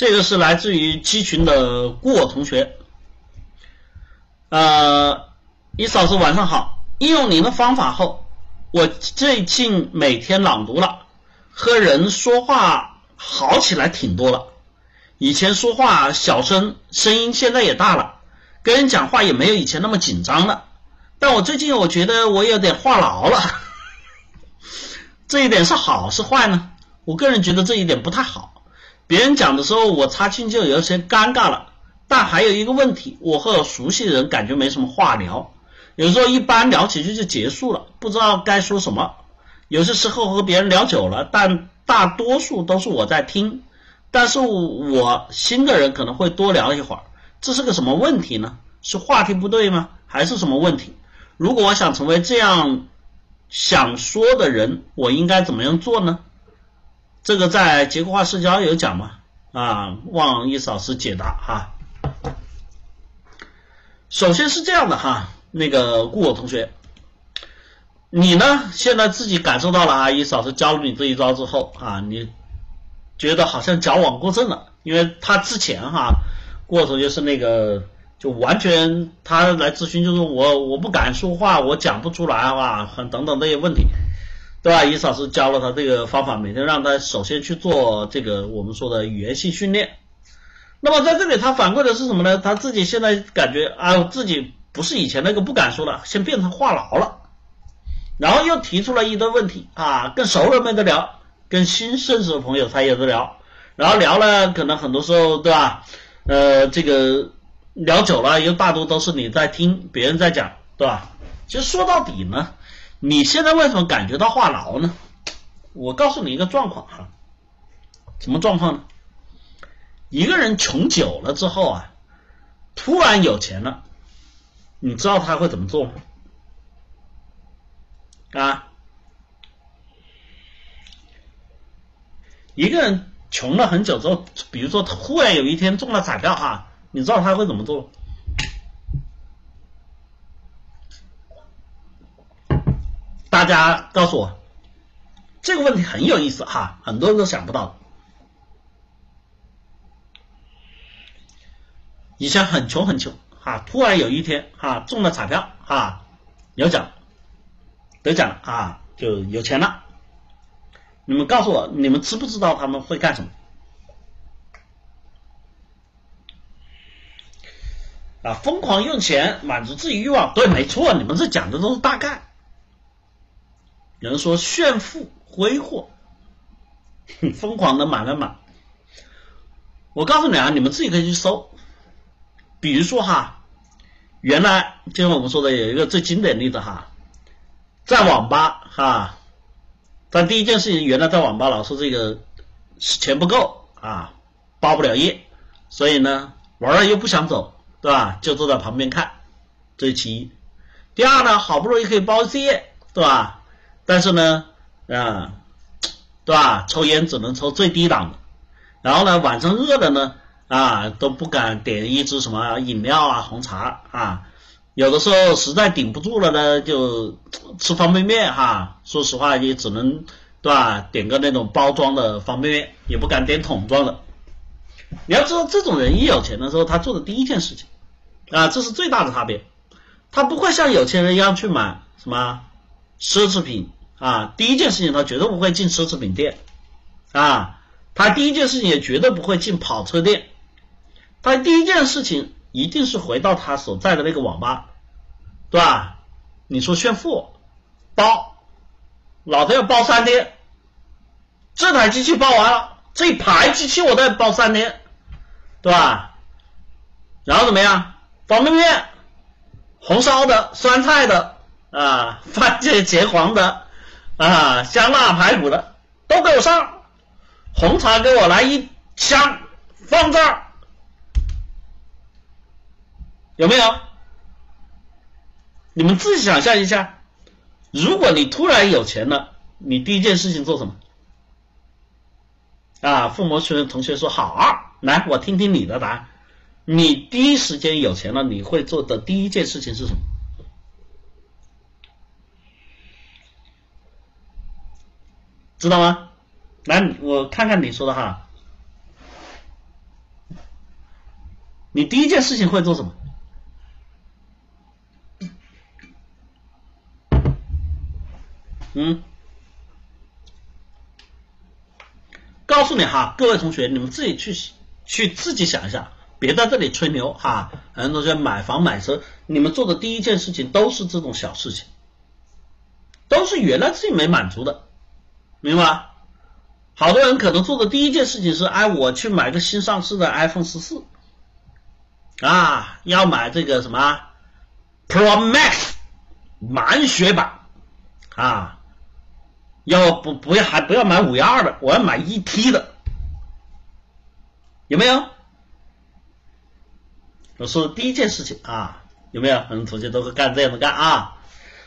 这个是来自于鸡群的顾我同学。呃，伊嫂子晚上好，应用您的方法后，我最近每天朗读了，和人说话好起来挺多了。以前说话小声，声音现在也大了，跟人讲话也没有以前那么紧张了。但我最近我觉得我有点话痨了，这一点是好是坏呢？我个人觉得这一点不太好。别人讲的时候，我插进就有些尴尬了。但还有一个问题，我和熟悉的人感觉没什么话聊，有时候一般聊几句就结束了，不知道该说什么。有些时候和别人聊久了，但大多数都是我在听。但是我新的人可能会多聊一会儿，这是个什么问题呢？是话题不对吗？还是什么问题？如果我想成为这样想说的人，我应该怎么样做呢？这个在结构化社交有讲吗？啊，望易老师解答哈。首先是这样的哈，那个顾我同学，你呢现在自己感受到了啊，易老师教了你这一招之后啊，你。觉得好像矫枉过正了，因为他之前哈过程就是那个就完全他来咨询就是我我不敢说话，我讲不出来啊，很等等这些问题，对吧？伊老师教了他这个方法，每天让他首先去做这个我们说的语言性训练。那么在这里他反馈的是什么呢？他自己现在感觉啊自己不是以前那个不敢说了，先变成话痨了，然后又提出了一堆问题啊，跟熟人没得聊。跟新认识的朋友他也得聊，然后聊了，可能很多时候对吧？呃，这个聊久了，又大多都是你在听别人在讲，对吧？其实说到底呢，你现在为什么感觉到话痨呢？我告诉你一个状况哈，什么状况呢？一个人穷久了之后啊，突然有钱了，你知道他会怎么做吗？啊？一个人穷了很久之后，比如说突然有一天中了彩票啊，你知道他会怎么做？大家告诉我，这个问题很有意思哈，很多人都想不到。以前很穷很穷哈，突然有一天哈中了彩票哈，有奖得奖啊，就有钱了。你们告诉我，你们知不知道他们会干什么？啊，疯狂用钱满足自己欲望，对，没错，你们这讲的都是大概。有人说炫富挥霍，疯狂的买买买。我告诉你啊，你们自己可以去搜。比如说哈，原来就像我们说的，有一个最经典例子哈，在网吧哈。但第一件事情，原来在网吧老是这个钱不够啊，包不了夜，所以呢玩了又不想走，对吧？就坐在旁边看，这是其一。第二呢，好不容易可以包一次夜，对吧？但是呢，啊，对吧？抽烟只能抽最低档的，然后呢，晚上饿了呢，啊，都不敢点一支什么饮料啊、红茶啊。有的时候实在顶不住了呢，就吃方便面哈。说实话，也只能对吧？点个那种包装的方便面，也不敢点桶装的。你要知道，这种人一有钱的时候，他做的第一件事情啊，这是最大的差别。他不会像有钱人一样去买什么奢侈品啊。第一件事情，他绝对不会进奢侈品店啊。他第一件事情也绝对不会进跑车店。他第一件事情一定是回到他所在的那个网吧。对吧？你说炫富包，老子要包三天，这台机器包完了，这一排机器我都要包三天，对吧？然后怎么样？方便面，红烧的、酸菜的啊，番茄茄黄的啊，香辣排骨的都给我上，红茶给我来一箱，放这儿，有没有？你们自己想象一下，如果你突然有钱了，你第一件事情做什么？啊，父母群同学说好，来，我听听你的答案。你第一时间有钱了，你会做的第一件事情是什么？知道吗？来，我看看你说的哈。你第一件事情会做什么？嗯，告诉你哈，各位同学，你们自己去去自己想一下，别在这里吹牛哈。很多同学买房买车，你们做的第一件事情都是这种小事情，都是原来自己没满足的，明白？好多人可能做的第一件事情是，哎，我去买个新上市的 iPhone 十四啊，要买这个什么 Pro Max 满血版啊。要不不要还不要买五幺二的，我要买一 T 的，有没有？我说的第一件事情啊，有没有？很多同学都会干这样的干啊。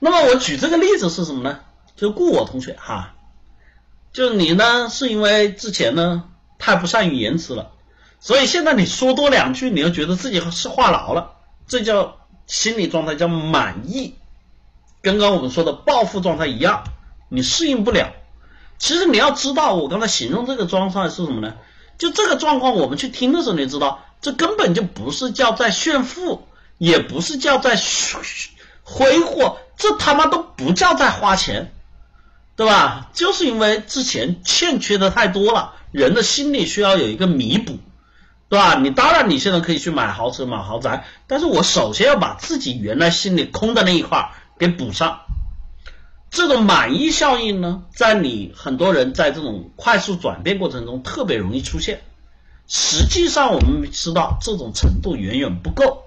那么我举这个例子是什么呢？就顾我同学哈，就你呢是因为之前呢太不善于言辞了，所以现在你说多两句，你又觉得自己是话痨了，这叫心理状态叫满意，跟刚刚我们说的报复状态一样。你适应不了，其实你要知道，我刚才形容这个状态是什么呢？就这个状况，我们去听的时候，你知道，这根本就不是叫在炫富，也不是叫在挥霍，这他妈都不叫在花钱，对吧？就是因为之前欠缺的太多了，人的心理需要有一个弥补，对吧？你当然你现在可以去买豪车、买豪宅，但是我首先要把自己原来心里空的那一块给补上。这种满意效应呢，在你很多人在这种快速转变过程中特别容易出现。实际上，我们知道这种程度远远不够。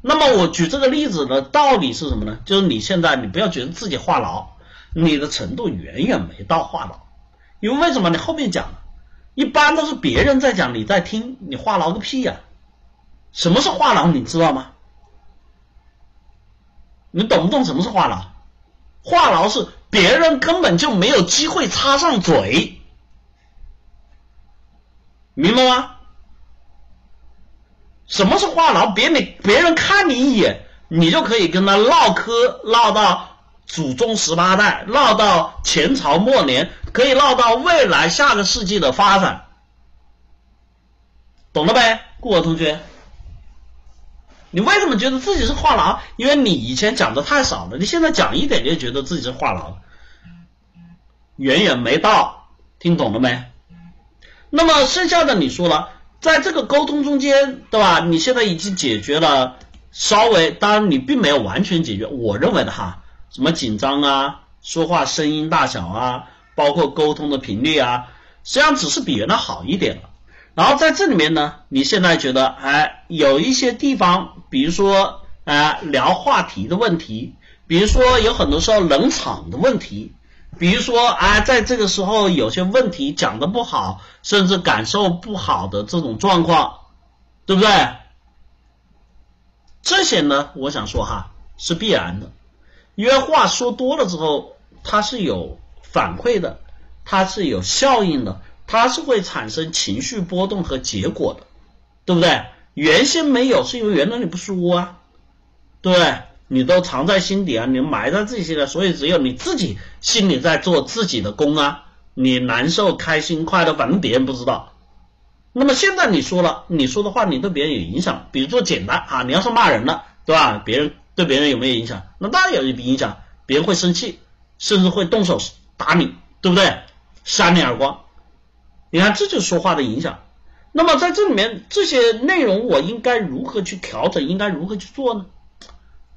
那么，我举这个例子的道理是什么呢？就是你现在你不要觉得自己话痨，你的程度远远没到话痨。因为为什么？你后面讲，一般都是别人在讲，你在听，你话痨个屁呀！什么是话痨？你知道吗？你懂不懂什么是话痨？话痨是别人根本就没有机会插上嘴，明白吗？什么是话痨？别你别人看你一眼，你就可以跟他唠嗑，唠到祖宗十八代，唠到前朝末年，可以唠到未来下个世纪的发展，懂了呗，顾我同学？你为什么觉得自己是话痨？因为你以前讲的太少了，你现在讲一点就觉得自己是话痨，远远没到，听懂了没？那么剩下的你说了，在这个沟通中间，对吧？你现在已经解决了，稍微，当然你并没有完全解决。我认为的哈，什么紧张啊，说话声音大小啊，包括沟通的频率啊，实际上只是比原来好一点了。然后在这里面呢，你现在觉得哎，有一些地方，比如说哎聊话题的问题，比如说有很多时候冷场的问题，比如说哎在这个时候有些问题讲的不好，甚至感受不好的这种状况，对不对？这些呢，我想说哈是必然的，因为话说多了之后，它是有反馈的，它是有效应的。它是会产生情绪波动和结果的，对不对？原先没有，是因为原来你不说啊，对不对？你都藏在心底啊，你埋在自己心里，所以只有你自己心里在做自己的功啊。你难受、开心、快乐，反正别人不知道。那么现在你说了，你说的话你对别人有影响，比如说简单啊，你要是骂人了，对吧？别人对别人有没有影响？那当然有影响，别人会生气，甚至会动手打你，对不对？扇你耳光。你看，这就是说话的影响。那么在这里面，这些内容我应该如何去调整？应该如何去做呢？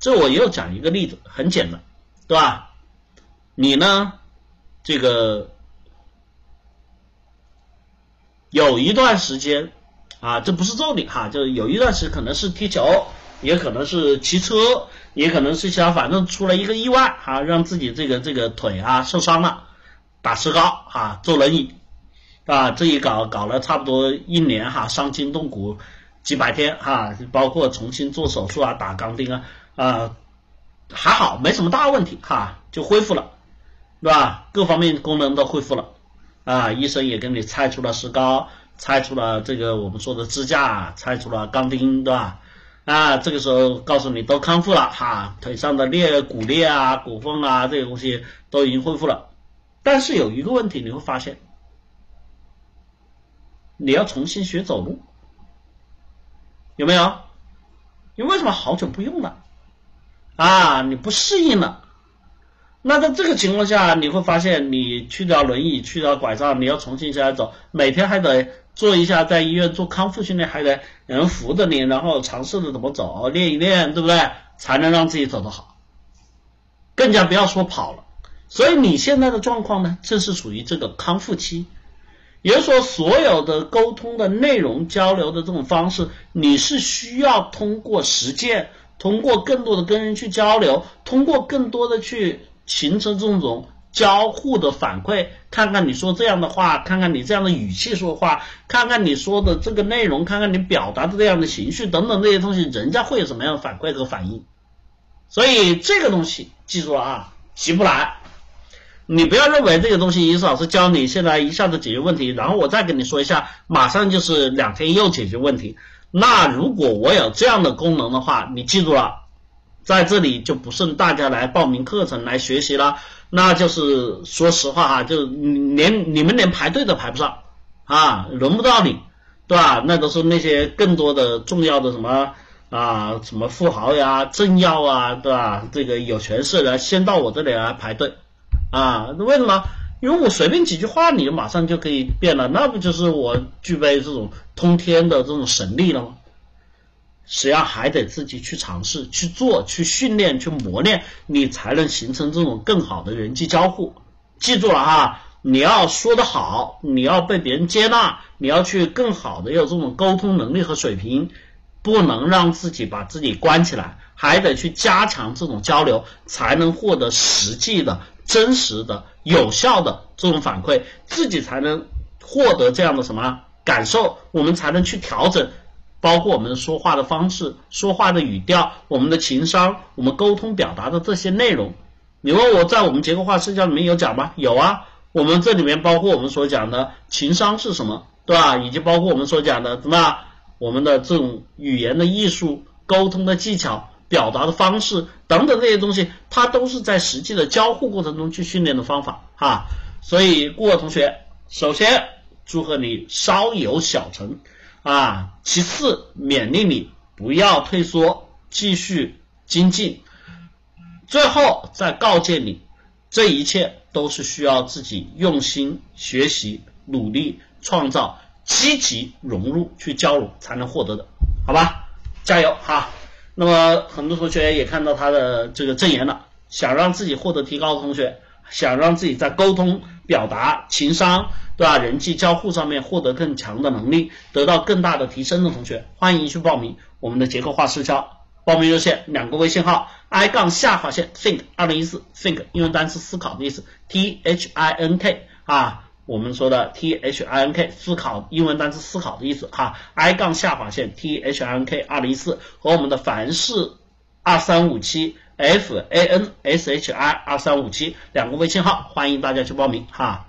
这我又讲一个例子，很简单，对吧？你呢，这个有一段时间啊，这不是重点哈，就是有一段时间可能是踢球，也可能是骑车，也可能是想反正出了一个意外啊，让自己这个这个腿啊受伤了，打石膏啊，坐轮椅。啊，这一搞搞了差不多一年哈，伤筋动骨几百天哈，包括重新做手术啊，打钢钉啊，啊还好没什么大问题哈，就恢复了，对吧？各方面功能都恢复了啊，医生也给你拆除了石膏，拆除了这个我们说的支架，拆除了钢钉，对吧？啊，这个时候告诉你都康复了哈，腿上的裂骨裂啊、骨缝啊这些东西都已经恢复了，但是有一个问题你会发现。你要重新学走路，有没有？你为什么好久不用了？啊，你不适应了。那在这个情况下，你会发现，你去掉轮椅，去掉拐杖，你要重新下来走，每天还得做一下在医院做康复训练，还得人扶着你，然后尝试着怎么走，练一练，对不对？才能让自己走得好。更加不要说跑了。所以你现在的状况呢，正是属于这个康复期。也就是说，所有的沟通的内容交流的这种方式，你是需要通过实践，通过更多的跟人去交流，通过更多的去。形成这种交互的反馈，看看你说这样的话，看看你这样的语气说话，看看你说的这个内容，看看你表达的这样的情绪等等这些东西，人家会有什么样的反馈和反应？所以这个东西记住了啊，急不来。你不要认为这个东西伊思老师教你现在一下子解决问题，然后我再跟你说一下，马上就是两天又解决问题。那如果我有这样的功能的话，你记住了。在这里就不剩大家来报名课程来学习了，那就是说实话哈，就连你们连排队都排不上啊，轮不到你，对吧？那都是那些更多的重要的什么啊，什么富豪呀、政要啊，对吧？这个有权势的先到我这里来排队啊，为什么？因为我随便几句话，你就马上就可以变了，那不就是我具备这种通天的这种神力了吗？实际上还得自己去尝试、去做、去训练、去磨练，你才能形成这种更好的人际交互。记住了哈，你要说得好，你要被别人接纳，你要去更好的有这种沟通能力和水平，不能让自己把自己关起来，还得去加强这种交流，才能获得实际的、真实的、有效的这种反馈，自己才能获得这样的什么感受，我们才能去调整。包括我们说话的方式、说话的语调、我们的情商、我们沟通表达的这些内容。你问我在我们结构化社交里面有讲吗？有啊，我们这里面包括我们所讲的情商是什么，对吧？以及包括我们所讲的怎么，我们的这种语言的艺术、沟通的技巧、表达的方式等等这些东西，它都是在实际的交互过程中去训练的方法哈。所以，顾同学，首先祝贺你稍有小成。啊，其次勉励你不要退缩，继续精进。最后再告诫你，这一切都是需要自己用心学习、努力创造、积极融入去交融才能获得的，好吧？加油哈！那么很多同学也看到他的这个证言了，想让自己获得提高的同学，想让自己在沟通、表达、情商。对吧？人际交互上面获得更强的能力，得到更大的提升的同学，欢迎去报名我们的结构化社交。报名热线两个微信号：i 杠下划线 think 二零一四 think 英文单词思考的意思，t h i n k 啊，我们说的 t h i n k 思考英文单词思考的意思哈，i 杠下划线 t h i n k 二零一四和我们的凡是二三五七 f a n s h i 二三五七两个微信号，欢迎大家去报名哈。